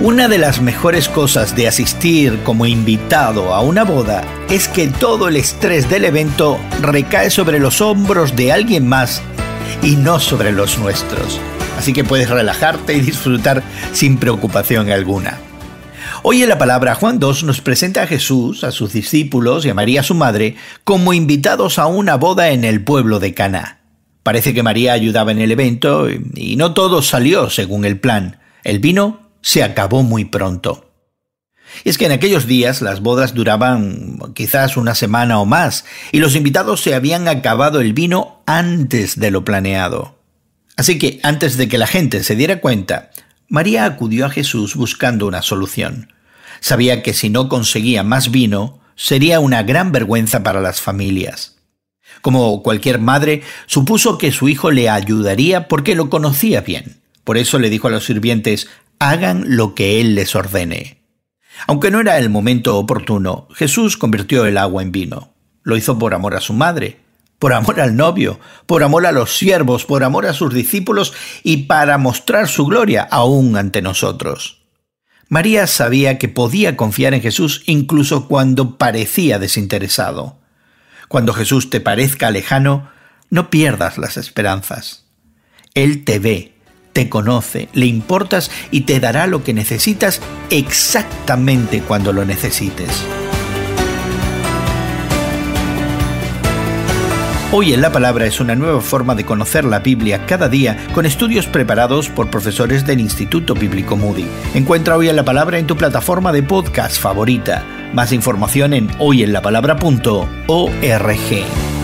Una de las mejores cosas de asistir como invitado a una boda es que todo el estrés del evento recae sobre los hombros de alguien más y no sobre los nuestros. Así que puedes relajarte y disfrutar sin preocupación alguna. Hoy en la palabra Juan 2 nos presenta a Jesús, a sus discípulos y a María su madre como invitados a una boda en el pueblo de Caná. Parece que María ayudaba en el evento y no todo salió según el plan. El vino se acabó muy pronto. Y es que en aquellos días las bodas duraban quizás una semana o más, y los invitados se habían acabado el vino antes de lo planeado. Así que, antes de que la gente se diera cuenta, María acudió a Jesús buscando una solución. Sabía que si no conseguía más vino, sería una gran vergüenza para las familias. Como cualquier madre, supuso que su hijo le ayudaría porque lo conocía bien. Por eso le dijo a los sirvientes, hagan lo que Él les ordene. Aunque no era el momento oportuno, Jesús convirtió el agua en vino. Lo hizo por amor a su madre, por amor al novio, por amor a los siervos, por amor a sus discípulos y para mostrar su gloria aún ante nosotros. María sabía que podía confiar en Jesús incluso cuando parecía desinteresado. Cuando Jesús te parezca lejano, no pierdas las esperanzas. Él te ve, te conoce, le importas y te dará lo que necesitas exactamente cuando lo necesites. Hoy en la Palabra es una nueva forma de conocer la Biblia cada día con estudios preparados por profesores del Instituto Bíblico Moody. Encuentra Hoy en la Palabra en tu plataforma de podcast favorita. Más información en hoyenlapalabra.org.